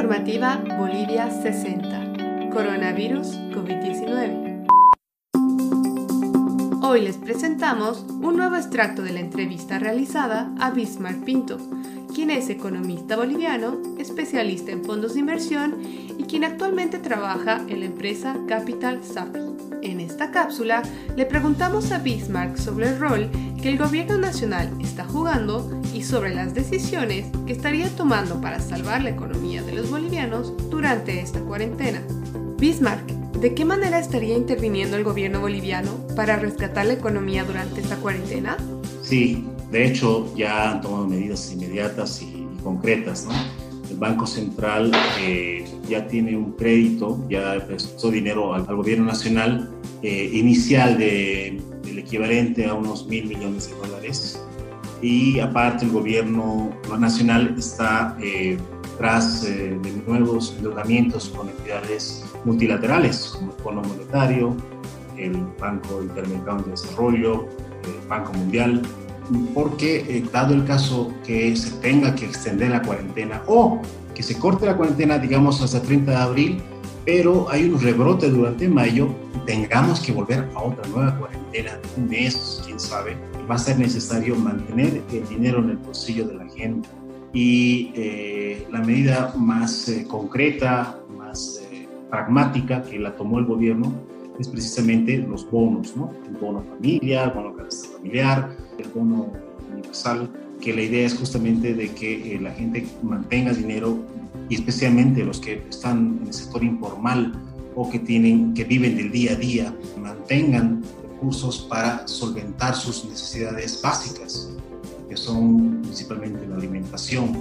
informativa Bolivia 60. Coronavirus COVID-19. Hoy les presentamos un nuevo extracto de la entrevista realizada a Bismarck Pinto, quien es economista boliviano, especialista en fondos de inversión y quien actualmente trabaja en la empresa Capital Sapi. En esta cápsula le preguntamos a Bismarck sobre el rol que el gobierno nacional está jugando y sobre las decisiones que estaría tomando para salvar la economía de los bolivianos durante esta cuarentena. Bismarck, ¿de qué manera estaría interviniendo el gobierno boliviano para rescatar la economía durante esta cuarentena? Sí, de hecho ya han tomado medidas inmediatas y, concretas. El Banco Central eh, ya tiene un crédito, ya prestó dinero al, gobierno nacional eh, inicial de, del equivalente a unos mil millones de dólares y aparte el gobierno nacional está eh, tras eh, de nuevos endeudamientos con entidades multilaterales como el Fondo Monetario, el Banco Interamericano de Desarrollo, el Banco Mundial, porque eh, dado el caso que se tenga que extender la cuarentena o que se corte la cuarentena, digamos, hasta 30 de abril, pero hay un rebrote durante mayo, tengamos que volver a otra nueva cuarentena, un mes, quién sabe, va a ser necesario mantener el dinero en el bolsillo de la gente. Y eh, la medida más eh, concreta, más eh, pragmática que la tomó el gobierno es precisamente los bonos, ¿no? El bono familiar, el bono familiar, el bono universal, que la idea es justamente de que la gente mantenga dinero y especialmente los que están en el sector informal o que tienen que viven del día a día mantengan recursos para solventar sus necesidades básicas, que son principalmente la alimentación.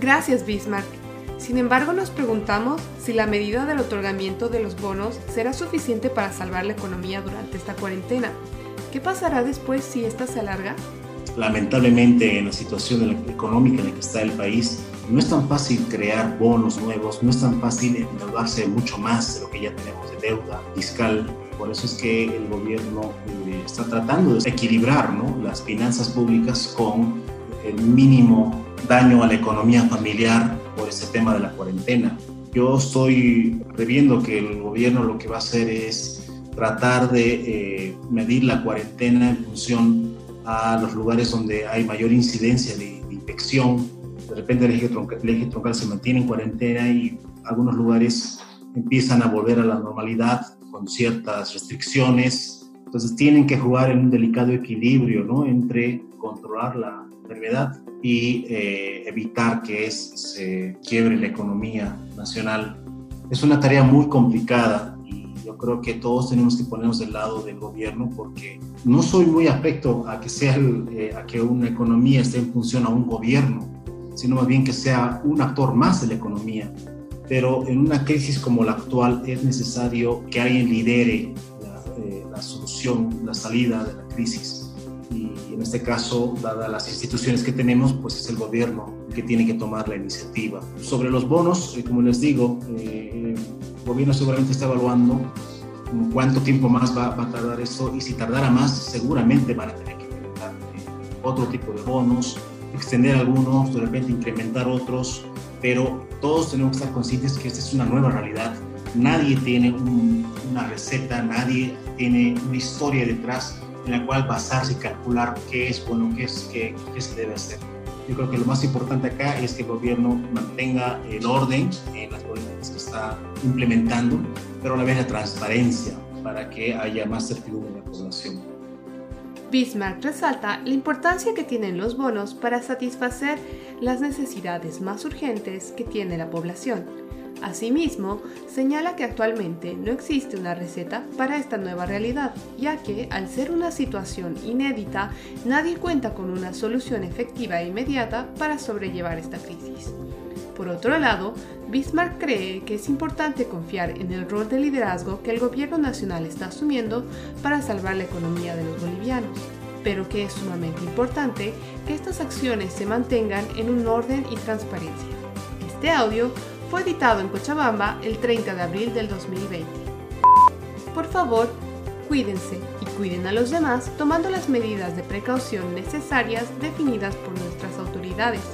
Gracias, Bismarck. Sin embargo, nos preguntamos si la medida del otorgamiento de los bonos será suficiente para salvar la economía durante esta cuarentena. ¿Qué pasará después si esta se alarga? Lamentablemente, en la situación económica en la que está el país, no es tan fácil crear bonos nuevos, no es tan fácil endeudarse mucho más de lo que ya tenemos de deuda fiscal. Por eso es que el gobierno eh, está tratando de equilibrar ¿no? las finanzas públicas con el mínimo daño a la economía familiar por ese tema de la cuarentena. Yo estoy previendo que el gobierno lo que va a hacer es tratar de eh, medir la cuarentena en función a los lugares donde hay mayor incidencia de, de infección de repente el eje, troncal, se mantiene en cuarentena y algunos lugares empiezan a volver a la normalidad con ciertas restricciones. Entonces tienen que jugar en un delicado equilibrio ¿no? entre controlar la enfermedad y eh, evitar que se quiebre la economía nacional. Es una tarea muy complicada y yo creo que todos tenemos que ponernos del lado del gobierno porque no soy muy afecto a que, sea eh, a que una economía esté en función a un gobierno sino más bien que sea un actor más de la economía. Pero en una crisis como la actual es necesario que alguien lidere la, eh, la solución, la salida de la crisis. Y en este caso, dadas las instituciones que tenemos, pues es el gobierno que tiene que tomar la iniciativa. Sobre los bonos, eh, como les digo, eh, el gobierno seguramente está evaluando cuánto tiempo más va, va, a tardar esto y si tardara más, seguramente van a tener que implementar otro tipo de bonos, extender algunos, de repente incrementar otros, pero todos tenemos que estar conscientes que esta es una nueva realidad. Nadie tiene una receta, nadie tiene una historia detrás en la cual basarse y calcular qué es bueno, qué, es, qué, qué se debe hacer. Yo creo que lo más importante acá es que el gobierno mantenga el orden en las políticas que está implementando, pero a la vez la transparencia para que haya más certidumbre en la población. Bismarck resalta la importancia que tienen los bonos para satisfacer las necesidades más urgentes que tiene la población. Asimismo, señala que actualmente no existe una receta para esta nueva realidad, ya que al ser una situación inédita, nadie cuenta con una solución efectiva e inmediata para sobrellevar esta crisis. Por otro lado, Bismarck cree que es importante confiar en el rol de liderazgo que el gobierno nacional está asumiendo para salvar la economía de los bolivianos, pero que es sumamente importante que estas acciones se mantengan en un orden y transparencia. Este audio fue editado en Cochabamba el 30 de abril del 2020. Por favor, cuídense y cuiden a los demás tomando las medidas de precaución necesarias definidas por nuestras autoridades.